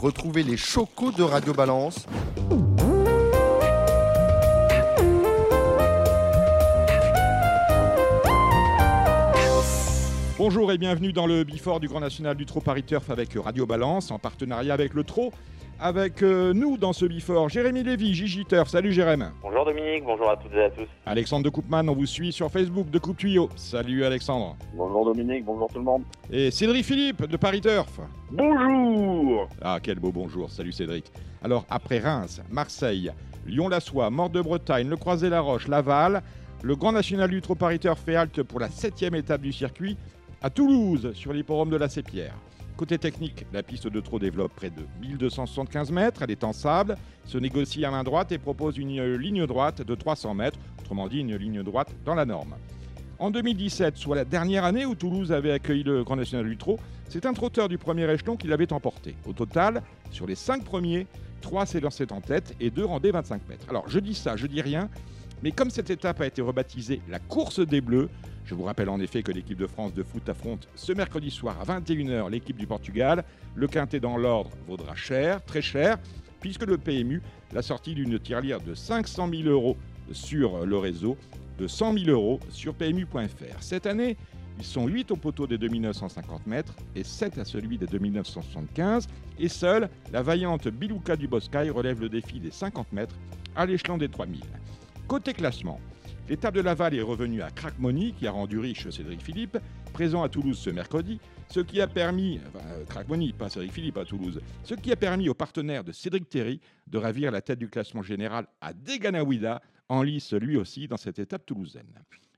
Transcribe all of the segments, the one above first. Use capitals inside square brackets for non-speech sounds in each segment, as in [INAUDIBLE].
Retrouvez les chocos de Radio Balance Bonjour et bienvenue dans le Bifort du Grand National du Trot Paris Turf avec Radio Balance en partenariat avec le Trot. Avec euh, nous dans ce Bifort, Jérémy Lévy, Gigi Turf. Salut Jérémy. Bonjour Dominique, bonjour à toutes et à tous. Alexandre de Coupman, on vous suit sur Facebook de Coupe Tuyau. Salut Alexandre. Bonjour Dominique, bonjour tout le monde. Et Cédric Philippe de Paris Turf. Bonjour Ah, quel beau bonjour. Salut Cédric. Alors, après Reims, Marseille, Lyon-la-Soie, Mort-de-Bretagne, Le Croisé-la-Roche, Laval, le Grand National du Trot Paris Turf fait halte pour la septième étape du circuit à Toulouse, sur l'hipporome de la Sépierre. Côté technique, la piste de trot développe près de 1275 mètres, elle est en sable, se négocie à main droite et propose une ligne droite de 300 mètres, autrement dit une ligne droite dans la norme. En 2017, soit la dernière année où Toulouse avait accueilli le Grand National du Trot, c'est un trotteur du premier échelon qui l'avait emporté. Au total, sur les 5 premiers, 3 s'élançaient en tête et 2 rendaient 25 mètres. Alors je dis ça, je dis rien, mais comme cette étape a été rebaptisée la course des Bleus, je vous rappelle en effet que l'équipe de France de foot affronte ce mercredi soir à 21h l'équipe du Portugal. Le quintet dans l'ordre vaudra cher, très cher, puisque le PMU l'a sorti d'une tirelire de 500 000 euros sur le réseau, de 100 000 euros sur PMU.fr. Cette année, ils sont 8 au poteau des 2950 mètres et 7 à celui des 2975. Et seule, la vaillante Bilouka du Boscaï relève le défi des 50 mètres à l'échelon des 3000. Côté classement, L'étape de Laval est revenue à Crackmony, qui a rendu riche Cédric Philippe, présent à Toulouse ce mercredi, ce qui a permis, enfin, Crackmony, pas Cédric Philippe à Toulouse, ce qui a permis aux partenaires de Cédric Terry de ravir la tête du classement général à Deganawida, en lice lui aussi dans cette étape toulousaine.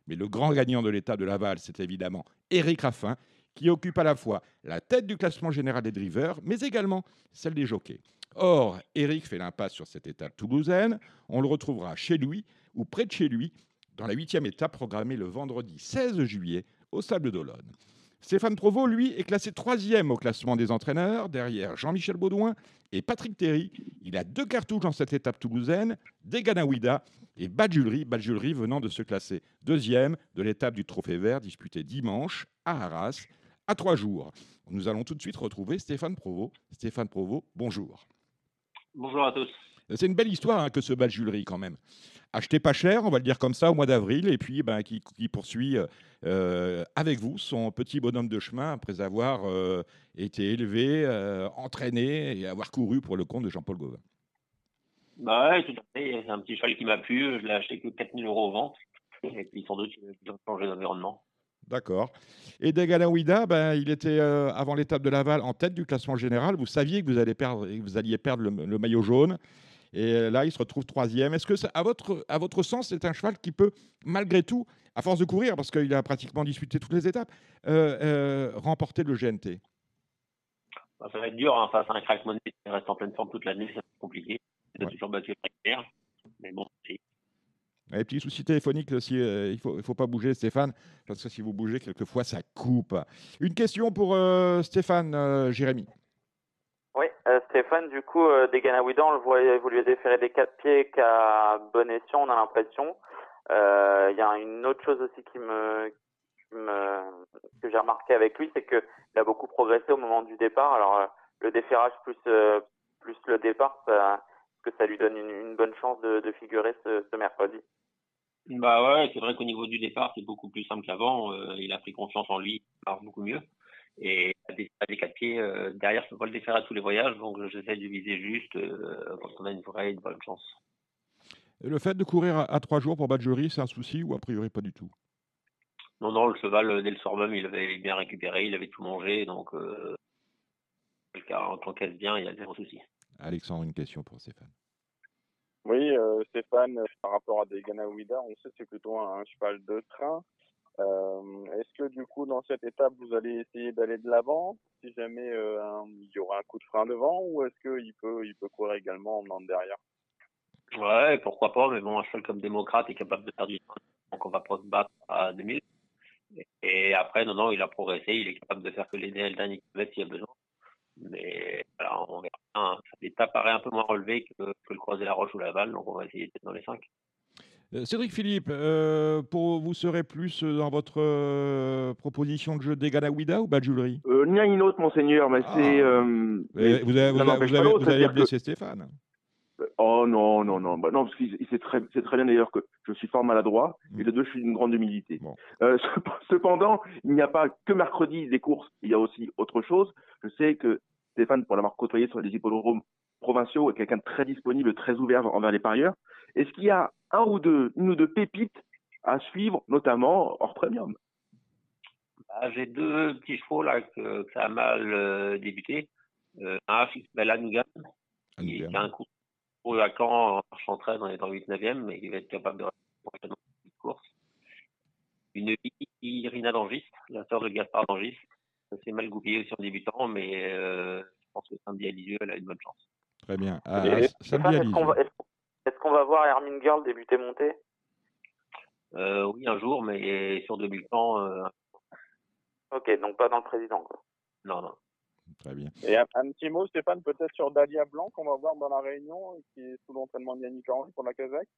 Mais le grand gagnant de l'étape de Laval, c'est évidemment Eric Raffin, qui occupe à la fois la tête du classement général des drivers, mais également celle des jockeys. Or, Eric fait l'impasse sur cette étape toulousaine. On le retrouvera chez lui ou près de chez lui dans la huitième étape programmée le vendredi 16 juillet au Sable d'Olonne. Stéphane Provost, lui, est classé troisième au classement des entraîneurs, derrière Jean-Michel Baudouin et Patrick Terry. Il a deux cartouches dans cette étape toulousaine, Deganawida et Badjulri, Badjulri venant de se classer deuxième de l'étape du Trophée Vert disputée dimanche à Arras, à trois jours. Nous allons tout de suite retrouver Stéphane Provost. Stéphane Provost, bonjour. Bonjour à tous. C'est une belle histoire hein, que ce Badjulri quand même acheté pas cher, on va le dire comme ça, au mois d'avril, et puis ben, qui, poursuit euh, avec vous son petit bonhomme de chemin après avoir euh, été élevé, euh, entraîné et avoir couru pour le compte de Jean-Paul Gauvin. Bah ouais, tout à fait. C'est un petit cheval qui m'a plu. Je l'ai acheté que 4000 euros au vente. Et puis sans doute, il a changé d'environnement. D'accord. Et Degalawida, ben, il était avant l'étape de Laval en tête du classement général. Vous saviez que vous, allez perdre, vous alliez perdre le maillot jaune. Et euh, là, il se retrouve troisième. Est-ce que, à votre, à votre sens, c'est un cheval qui peut, malgré tout, à force de courir, parce qu'il a pratiquement disputé toutes les étapes, euh, euh, remporter le GNT bah, Ça va être dur hein, face à un crack money qui reste en pleine forme toute l'année, c'est compliqué. Il a toujours battu mais bon, c'est. Et petit souci téléphonique, si, il ne faut, faut pas bouger, Stéphane, parce que si vous bougez, quelquefois, ça coupe. Une question pour Stéphane, Jérémy. Euh, Stéphane, du coup, euh, des on le voit évoluer déférer des quatre pieds qu'à bon escient, on a l'impression. Il euh, y a une autre chose aussi qui me, qui me que j'ai remarqué avec lui, c'est qu'il a beaucoup progressé au moment du départ. Alors, euh, le déferrage plus plus le départ, ça, que ça lui donne une, bonne chance de, de figurer ce, ce, mercredi. Bah ouais, c'est vrai qu'au niveau du départ, c'est beaucoup plus simple qu'avant. il a pris confiance en lui, il part beaucoup mieux. Et à des quatre pieds, euh, derrière, je peux pas le défaire à tous les voyages, donc j'essaie de viser juste euh, quand on a une vraie une bonne chance. le fait de courir à, trois jours pour Badgery, c'est un souci ou a priori pas du tout? Non, non, le cheval, euh, dès le soir même, il avait bien récupéré, il avait tout mangé, donc euh, en tant qu'elle bien, il y a zéro souci. Alexandre, une question pour Stéphane. Oui, Stéphane, par rapport à des Ganawida, on sait que c'est plutôt un cheval de train. Euh, est-ce que du coup dans cette étape vous allez essayer d'aller de l'avant si jamais euh, il y aura un coup de frein devant ou est-ce qu'il peut il peut courir également en venant derrière? Ouais, pourquoi pas, mais bon, un cheval comme démocrate est capable de faire du temps, donc on va pas se battre à 2000. Et après, non, non, il a progressé, il est capable de faire que les derniers kilomètres s'il y a besoin. Mais voilà, on verra. L'étape paraît un peu moins relevée que, le croisé la roche ou la balle, donc on va essayer d'être dans les 5. Euh, Cédric Philippe, euh, pour vous serez plus dans votre euh, proposition de jeu d'Eganawida ou Badjulri Euh, Ni l'un ni l'autre, monseigneur, mais Ah. c'est. euh, mais Vous avez, vous avez- vous avez- l'autre, vous avez c'est-à-dire que- blessé Stéphane. Oh non, non, non. Bah non, parce qu'il il sait très, c'est très bien d'ailleurs que je suis fort maladroit et les deux, je suis d'une grande humilité. Bon. [LAUGHS] Cependant, il n'y a pas que mercredi des courses, il y a aussi autre chose. Je sais que Stéphane, pour l'avoir côtoyé sur les hippodromes provinciaux, est quelqu'un de très disponible, très ouvert envers les parieurs. Est-ce qu'il y a un ou deux, une ou deux pépites à suivre, notamment hors premium Ah, J'ai deux petits chevaux là que, que ça a mal euh, débuté. Euh, un qui s'appelle Anougan, qui, a un coup au à Caen en marche on est dans le 8-9e, mais il va être capable de prochainement cette course. Une Irina Dangis, la sœur de Gaspard Dangis. Ça s'est mal goupillé aussi en débutant, mais euh, je pense que samedi à Lisieux, elle a une bonne chance. Très bien. Ah, samedi à Lisieux. Est-ce- qu'on va voir Hermine Girl débuter monter Euh, oui, un jour, mais sur 2000 ans, euh, Ok, donc pas dans le président. Quoi. non, non. Très bien. Et un, un petit mot, Stéphane, peut-être sur Dalia Blanc qu'on va voir dans la réunion et qui est sous l'entraînement de Yannick Henry pour la Kazakh?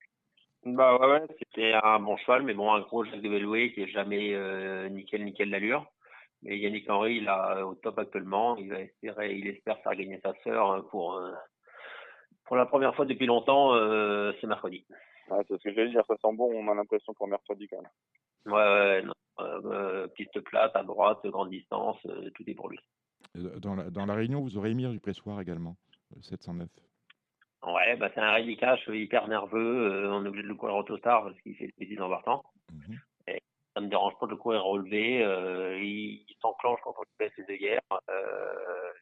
Bah ouais, ouais, c'était un bon cheval, mais bon, un gros Jacques de qui est jamais euh, nickel, nickel l'allure. Mais Yannick Henry, il a au top actuellement. Il va espérer, il espère faire gagner sa sœur hein, pour euh, pour la première fois depuis longtemps. euh, c'est mercredi. Ouais, c'est ce que j'allais dire, ça sent bon, on a l'impression pour mercredi quand même. Ouais, ouais, non. Euh, piste plate, à droite, grande distance, euh, tout est pour lui. Euh, Dans la, dans la réunion, vous aurez Émir du Pressoir également, euh, 709. Ouais, bah c'est un rédicache hyper nerveux. euh, on est obligé de le courir autostar parce qu'il fait des bêtises en partant. Mhm. ça me dérange pas de le courir relevé. Euh, il il s'enclenche quand on lui fait ses œillères. Euh,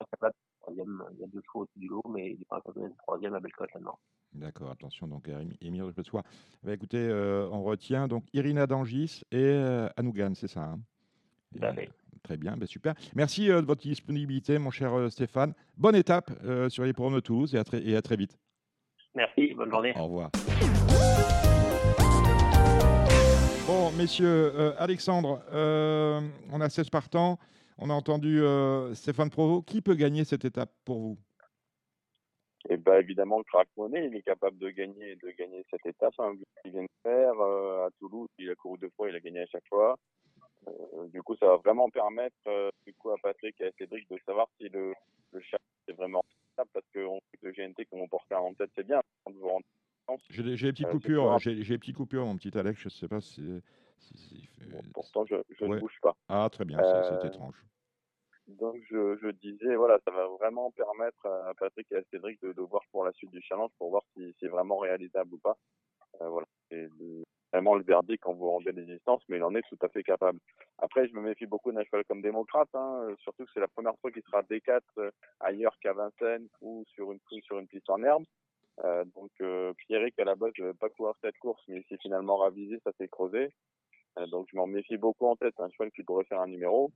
il est capable de troisième. Il y a deux chevaux au-dessus du lot, mais il est pas capable de troisième à Bellecote maintenant. D'accord, attention donc Émir du Pressoir. Bah, écoutez, euh, on retient donc Irina Dangis et euh, Anougan, c'est ça hein? Et, euh, Très bien, bah, super. Merci euh, de votre disponibilité, mon cher Stéphane. Bonne étape sur les programmes de Toulouse et à très, et à très vite. Merci, bonne journée. Au revoir. Bon, messieurs, Alexandre, on a 16 partants. On a entendu euh, Stéphane Provo. Qui peut gagner cette étape pour vous? Et bah évidemment, le crack monnaie, il est capable de gagner, de gagner cette étape. Hein, qu'il vient de faire euh, à Toulouse, il a couru deux fois, il a gagné à chaque fois. Euh, du coup, ça va vraiment permettre du coup à Patrick et à Cédric de savoir si le, le chat est vraiment rentable, parce qu'on le GNT, comme on porte en tête, c'est bien. J'ai des petites coupures, j'ai des petites coupures, mon petit Alex. Je ne sais pas si. Si- si- bon, pourtant, je, je ouais. ne bouge pas. ah, très bien, c'est Euh, étrange. Donc, je, je disais, voilà, ça va vraiment permettre à Patrick et à Cédric de, de voir pour la suite du challenge, pour voir si c'est vraiment réalisable ou pas. Euh, voilà, c'est vraiment le verdict quand vous rendez les distances, mais il en est tout à fait capable. Après, je me méfie beaucoup d'un cheval comme démocrate, hein, euh, surtout que c'est la première fois qu'il sera D4 euh, ailleurs qu'à Vincennes ou sur une, ou sur une piste en herbe. Euh, donc, euh, Pierrick, à la base, ne veut pas courir cette course, mais il s'est finalement ravisé, ça s'est creusé. Euh, donc, je m'en méfie beaucoup en tête, un cheval qui pourrait faire un numéro.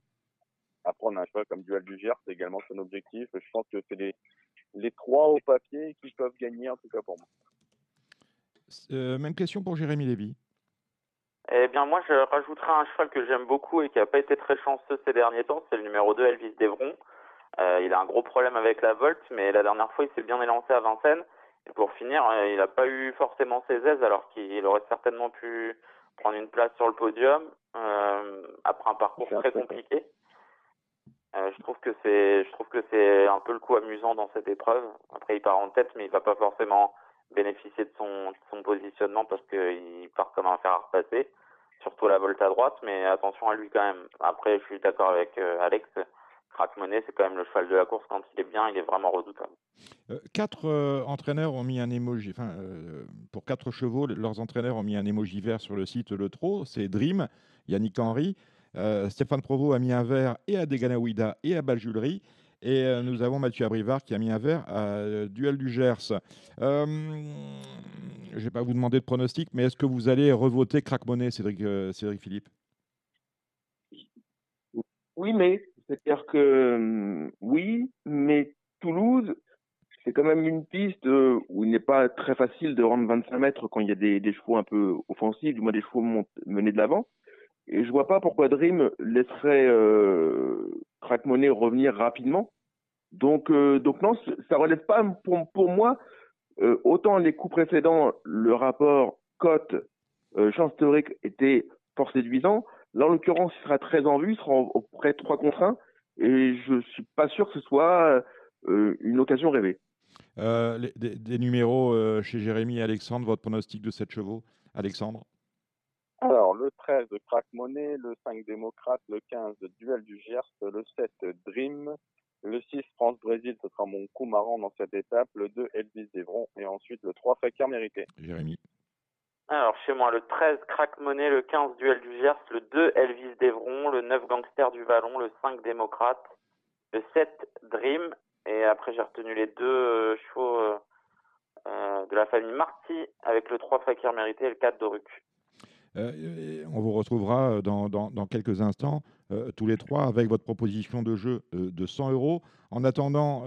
Après, on a un cheval comme Duel du Gers, c'est également son objectif. Je pense que c'est les, les trois au papier qui peuvent gagner, en tout cas pour moi. Euh, même question pour Jérémy Lévy. Eh bien, moi, je rajouterai un cheval que j'aime beaucoup et qui n'a pas été très chanceux ces derniers temps, c'est le numéro 2, Elvis Devron. Euh, il a un gros problème avec la volte, mais la dernière fois, il s'est bien élancé à Vincennes. Et pour finir, euh, il n'a pas eu forcément ses aises, alors qu'il aurait certainement pu prendre une place sur le podium euh, après un parcours très compliqué. Euh, je trouve que c'est, je trouve que c'est un peu le coup amusant dans cette épreuve. Après, il part en tête, mais il va pas forcément bénéficier de son, de son positionnement parce qu'il part comme un fer à repasser, surtout la volte à droite, mais attention à lui quand même. Après, je suis d'accord avec euh, Alex, Crack Money, c'est quand même le cheval de la course, quand il est bien, il est vraiment redoutable. Euh, quatre euh, entraîneurs ont mis un emoji, enfin, euh, pour quatre chevaux, le- leurs entraîneurs ont mis un emoji vert sur le site Le Trot. C'est Dream, Yannick Henry, euh, Stéphane Provost a mis un vert et à Deganawida et à Baljulerie. Et euh, nous avons Mathieu Abrivard qui a mis un vert à euh, Duel du Gers. Euh, je ne vais pas vous demander de pronostic, mais est-ce que vous allez revoter Crack Money, Cédric, euh, Cédric Philippe? Oui, mais c'est-à-dire que hum, oui, mais Toulouse, c'est quand même une piste euh, où il n'est pas très facile de rendre 25 mètres quand il y a des, chevaux un peu offensifs, du moins des chevaux menés de l'avant. Et je vois pas pourquoi Dream laisserait euh, Crack Money revenir rapidement. Donc, euh, non, ça relève pas pour, moi. euh, autant les coups précédents, le rapport cote chance théorique était fort séduisant. Là, en l'occurrence, il sera très en vue, il sera auprès de 3 contre 1. Et je suis pas sûr que ce soit euh, une occasion rêvée. Euh, des, numéros euh, chez Jérémy et Alexandre, votre pronostic de 7 chevaux? Alexandre? Alors, le 13, Crack Money, le 5, Démocrate, le 15, Duel du Gers, le 7, Dream, le 6, France-Brésil, ce sera mon coup marrant dans cette étape, le 2, Elvis Devron, et ensuite le 3, Fakir Mérité. Jérémy alors, chez moi, le 13, Crack Money, le 15, Duel du Gers, le 2, Elvis Devron, le 9, Gangster du Vallon, le 5, Démocrate, le 7, Dream, et après, j'ai retenu les deux euh, chevaux euh, euh, de la famille Marty, avec le 3, Fakir Mérité et le 4, Doruc. on vous retrouvera dans, dans, quelques instants, tous les trois, avec votre proposition de jeu de 100 euros. En attendant,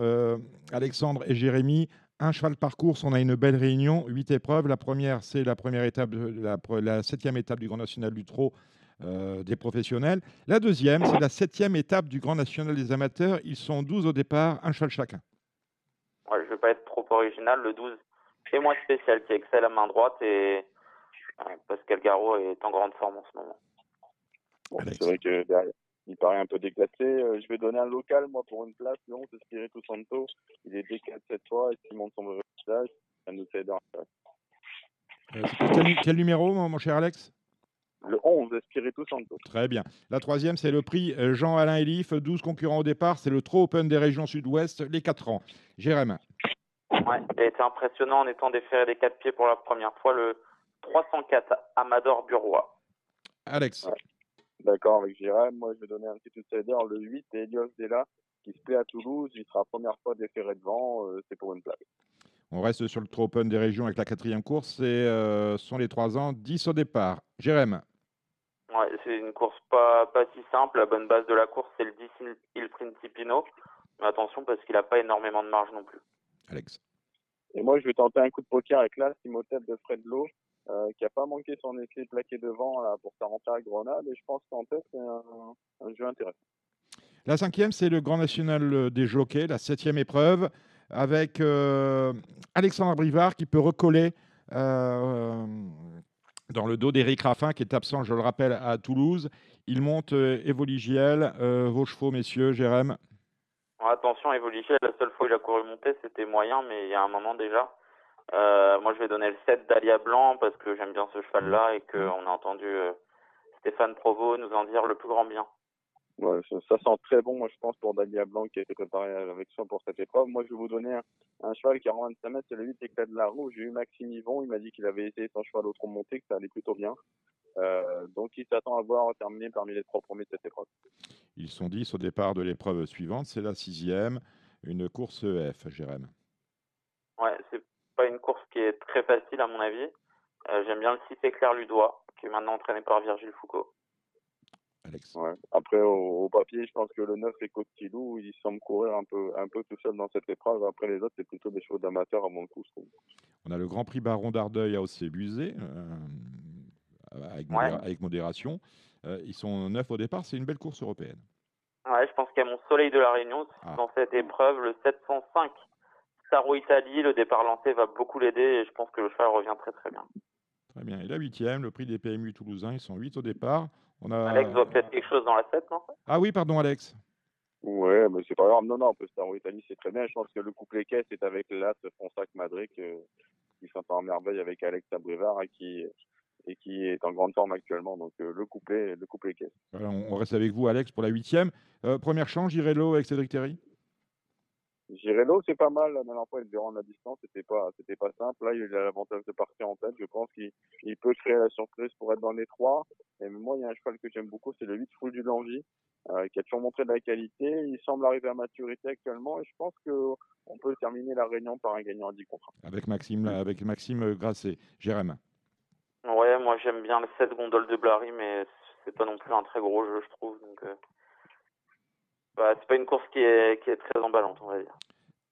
Alexandre et Jérémy, un cheval par course, on a une belle réunion, huit épreuves. La première, c'est la première étape, la, la, septième étape du Grand National du Trot euh, des professionnels. La deuxième, c'est la septième étape du Grand National des amateurs. Ils sont 12 au départ, un cheval chacun. je ne vais pas être trop original. Le 12, c'est moi spécial qui excelle à main droite et Pascal Garot est en grande forme en ce moment. c'est vrai que derrière, il paraît un peu déclassé. Euh, je vais donner un local, moi, pour une place. Le 11, Spiritu Santo. Il est déclassé cette fois et s'il monte son visage, ça nous aide. Euh, quel, quel, numéro, mon cher Alex? Le 11, Spiritu Santo. Très bien. La troisième, c'est le prix euh, Jean-Alain Elif. 12 concurrents au départ. C'est le Trop Open des régions sud-ouest, les 4 ans. Jérémy. Ouais, il a été impressionnant en étant déféré des 4 pieds pour la première fois. Le 304, Amador Burois. Alex. D'accord avec Jérém. Moi, je vais donner un petit outsider. Le 8, Elios Della, qui se plaît à Toulouse. Il sera la première fois déféré devant. Euh, c'est pour une plaque. On reste sur le Trop Open des régions avec la quatrième course. Ce euh, sont les 3 ans, 10 au départ. Jérém. Ouais, c'est une course pas, pas si simple. La bonne base de la course, c'est le 10 Il Principino. Mais attention parce qu'il n'a pas énormément de marge non plus. Alex. Et moi, je vais tenter un coup de poker avec là, Simotep de Fred Lowe. Euh, qui a pas manqué son essai plaqué devant là, pour sa rentrée à Grenade. Et je pense qu'en tête, c'est un, jeu intéressant. La cinquième, c'est le Grand National des Jockeys, la septième épreuve, avec euh, Alexandre Brivard qui peut recoller euh, dans le dos d'Éric Raffin, qui est absent, je le rappelle, à Toulouse. Il monte Evoligiel. vos chevaux, messieurs, Jérém Attention, Evoligiel, la seule fois où il a couru monter, c'était moyen, mais il y a un moment déjà. Euh, moi, je vais donner le 7 d'Alia Blanc parce que j'aime bien ce cheval-là et qu'on a entendu euh, Stéphane Provo nous en dire le plus grand bien. Ouais, ça, sent très bon, moi, je pense, pour Dalia Blanc qui a été préparé avec soin pour cette épreuve. Moi, je vais vous donner un, cheval qui a 25 mètres, c'est le 8 Éclat de la Roue. J'ai eu Maxime Yvon, il m'a dit qu'il avait essayé son cheval autre monté, que ça allait plutôt bien. Euh, donc, il s'attend à voir terminer parmi les trois premiers de cette épreuve. Ils sont 10 au départ de l'épreuve suivante, c'est la sixième, une course EF, Jérém. Pas une course qui est très facile à mon avis. Euh, j'aime bien le 6 Éclair Ludois, qui est maintenant entraîné par Virgile Foucault. Alex. Ouais. Après, au, papier, je pense que le 9 et Cotilou, il semble courir un peu, un peu tout seul dans cette épreuve. Après, les autres, c'est plutôt des chevaux d'amateurs à mon coup, On a le Grand Prix Baron d'Ardeuil à Océ-Busé, euh, avec, modération. Euh, ils sont 9 au départ, c'est une belle course européenne. Ouais, je pense qu'il y a mon Soleil de la Réunion ah. dans cette épreuve, le 705 Saro Italie, le départ lancé va beaucoup l'aider et je pense que le cheval revient très très bien. Très bien. Et la huitième, le prix des PMU toulousains, ils sont 8 au départ. On a... Alex voit peut-être quelque chose dans la 7, non? Ah oui, pardon Alex. Ouais, mais c'est pas grave. Non, non, Saro Italie, c'est très bien. Je pense que le couplet caisse est avec l'As Fonsac Madric qui sont en merveille avec Alex Abrivard et qui, et qui est en grande forme actuellement. Donc euh, le couplet, le couplet caisse. on reste avec vous, Alex, pour la huitième. Euh, première chance, Girello avec Cédric Terry Girello, c'est pas mal. La dernière fois, il devait rendre la distance. C'était pas, c'était pas simple. Là, il a l'avantage de partir en tête. Je pense qu'il peut créer la surprise pour être dans les trois. Et moi, il y a un cheval que j'aime beaucoup, c'est le 8 Full du Langy, euh, qui a toujours montré de la qualité. Il semble arriver à maturité actuellement. Et je pense que on peut terminer la réunion par un gagnant à 10 contre Avec Maxime, avec Maxime Grasset. Jérém. Ouais, moi, j'aime bien le 7 gondole de Blary, mais c'est pas non plus un très gros jeu, je trouve. Donc, euh, bah, c'est pas une course qui est, qui est très emballante, on va dire.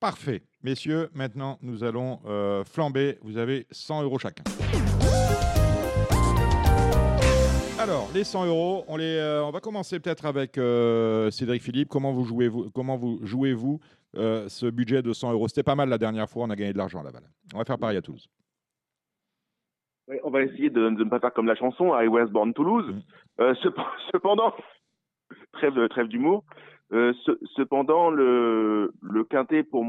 Parfait. Messieurs, maintenant, nous allons euh, flamber. Vous avez 100 euros chacun. Alors, les 100 euros, on, les, euh, on va commencer peut-être avec euh, Cédric Philippe. Comment vous jouez-vous comment vous, jouez-vous ce budget de 100 euros? C'était pas mal la dernière fois, on a gagné de l'argent à Laval. On va faire pareil à Toulouse. on va essayer de, ne pas faire comme la chanson I was born Toulouse. Mm. Euh, [LAUGHS] cependant, trêve, trêve d'humour. Euh, cependant, le, le quintet, pour,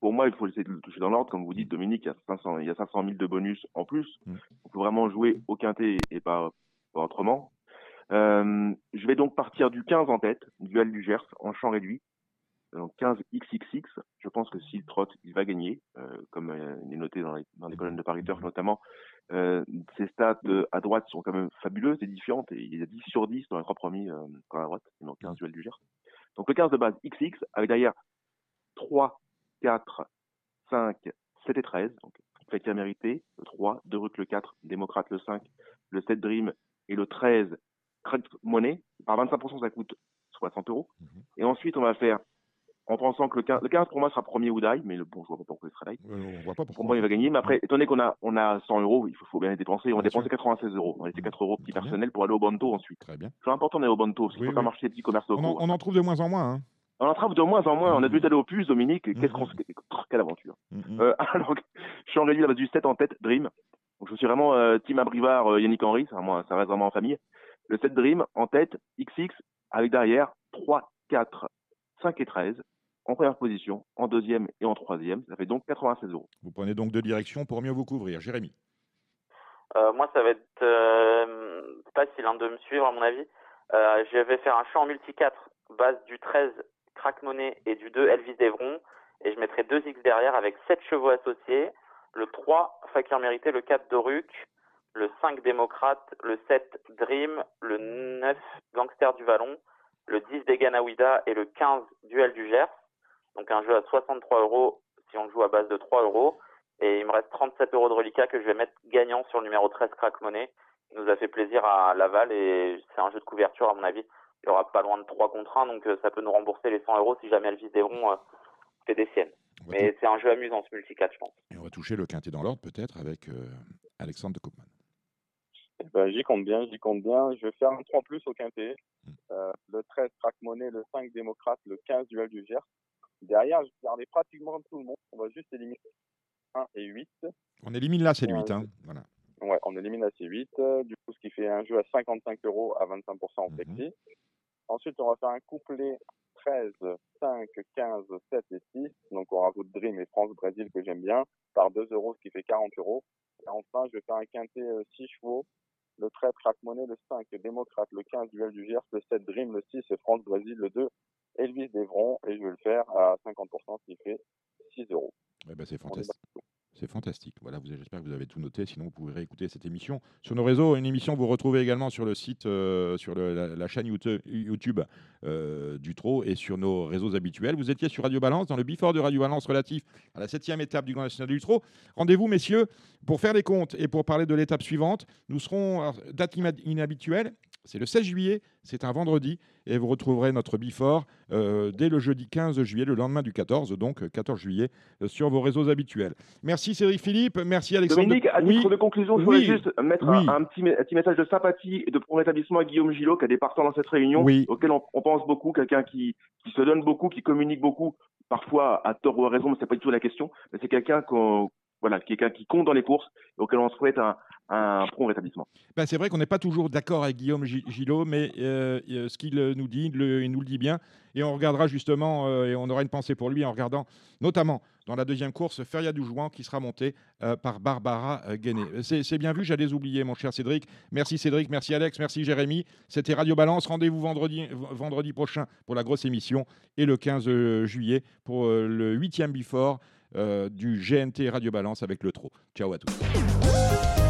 pour moi, il faut essayer de le toucher dans l'ordre. Comme vous dites, Dominique, il y, a 500, il y a 500 000 de bonus en plus. Mm. On peut vraiment jouer au quintet et pas, autrement. Euh, je vais donc partir du 15 en tête, duel du Gers, en champ réduit. Donc 15 XXX, je pense que s'il trotte, il va gagner, euh, comme euh, il est noté dans les, dans les colonnes de Paris Turf notamment. Ses stats à droite sont quand même fabuleuses et différentes. Et il y a 10 sur 10 dans les trois premiers à droite, donc 15 duels du Gers. Donc le 15 de base XX, avec derrière 3, 4, 5, 7 et 13, donc a mérité, le 3, De Ruc le 4, Démocrate le 5, le 7 Dream et le 13 Crack Money. Par 25%, ça coûte 60 euros. Mhm. Et ensuite, on va faire en pensant que le 15, le 15 pour moi sera premier Oudaï, mais le, bon, je vois pas pourquoi il sera là. on voit pas pourquoi. Pour moi, il va gagner, mais après, étant donné qu'on a, on a 100 euros, il faut, bien les dépenser. On va dépenser 96 euros. On a laissé 4 euros petit personnel pour aller au Banto ensuite. Très bien. C'est important d'aller au Banto, parce qu'il faut pas marcher les petits commerces locaux. On, en, trouve de moins en moins. Hein. On en trouve de moins en moins. On a dû aller au puce, Dominique. Qu'est-ce qu'on, quelle aventure. euh, [LAUGHS] alors, je suis en réduit la base du 7 en tête, Dream. Donc, je suis vraiment euh, Team Abrivard, euh, Yannick Henry. Ça, ça reste vraiment en famille. Le 7 Dream en tête, XX, avec derrière 3, 4, 5 et 13 en première position, en deuxième et en troisième. Ça fait donc 96 euros. Vous prenez donc deux directions pour mieux vous couvrir. Jérémy euh, Moi, ça va être euh, facile hein, de me suivre, à mon avis. Euh, je vais faire un champ multi 4, base du 13 Crack Money et du 2 Elvis Devron. Et je mettrai deux X derrière avec 7 chevaux associés. Le 3 Fakir Mérité, le 4 Doruc, le 5 Démocrate, le 7 Dream, le 9 Gangster du Vallon, le 10 des Ganawida et le 15 Duel du Gers. Donc un jeu à 63 euros si on joue à base de 3 euros. Et il me reste 37 euros de reliquat que je vais mettre gagnant sur le numéro 13 Crack Money. Il nous a fait plaisir à Laval et c'est un jeu de couverture à mon avis. Il y aura pas loin de 3 contre 1, donc euh, ça peut nous rembourser les 100 euros si jamais Elvis Devron euh, fait des siennes. Mais c'est un jeu amusant ce multi-4, je pense. Et on va toucher le quintet dans l'ordre peut-être avec euh, Alexandre de Koopman. Eh ben, j'y compte bien, j'y compte bien. Je vais faire un 3 plus au quintet. Hmm. Euh, le 13 Crack Money, le 5 Démocrate, le 15 Duel du Gers. Derrière, je vais garder pratiquement tout le monde. On va juste éliminer 1 et 8. On élimine là, c'est 8. Hein. Voilà. Ouais, on élimine là, c'est 8. Du coup, ce qui fait un jeu à 55 euros à 25% en mhm. flexi. Ensuite, on va faire un couplet 13, 5, 15, 7 et 6. Donc, on rajoute Dream et France-Brésil que j'aime bien par 2 euros, ce qui fait 40 euros. Et enfin, je vais faire un quintet 6 euh, chevaux. Le 13, Crack le 5, Démocrate, le 15, Duel du Gers, le 7, Dream, le 6, France-Brésil, le 2, Elvis Devron et je vais le faire à 50%, ce qui fait 6 euros. Eh ben, c'est fantastique. C'est fantastique. Voilà, j'espère que vous avez tout noté. Sinon, vous pouvez réécouter cette émission sur nos réseaux. Une émission vous retrouvez également sur le site, euh, sur la, chaîne YouTube euh, du Trot et sur nos réseaux habituels. Vous étiez sur Radio Balance, dans le before de Radio Balance relatif à la septième étape du Grand National du Trot. Rendez-vous, messieurs, pour faire les comptes et pour parler de l'étape suivante. Nous serons, date inhabituelle, c'est le 16 juillet, c'est un vendredi, et vous retrouverez notre Before euh, dès le jeudi 15 juillet, le lendemain du 14, donc 14 juillet, euh, sur vos réseaux habituels. Merci Cédric Philippe, merci Alexandre. Dominique, à titre de conclusion, je voulais juste mettre un, petit, message de sympathie et de bon rétablissement à Guillaume Gillot, qui a des partants dans cette réunion, auquel on, pense beaucoup, quelqu'un qui, qui se donne beaucoup, qui communique beaucoup, parfois à tort ou à raison, mais c'est pas du tout la question, mais c'est quelqu'un qu'on voilà, quelqu'un qui compte dans les courses et auquel on souhaite un, un prompt rétablissement. Ben, c'est vrai qu'on n'est pas toujours d'accord avec Guillaume Gillot, mais euh, euh, ce qu'il nous dit, il nous le dit bien. Et on regardera justement, euh, et on aura une pensée pour lui en regardant notamment dans la deuxième course, Feria du Jouan qui sera montée par Barbara Guéné. C'est bien vu, j'allais oublier, mon cher Cédric. Merci Cédric, merci Alex, merci Jérémy. C'était Radio Balance. Rendez-vous vendredi, vendredi prochain pour la grosse émission et le 15 juillet pour le 8e Before du GNT Radio Balance avec le Trot. Ciao à tous.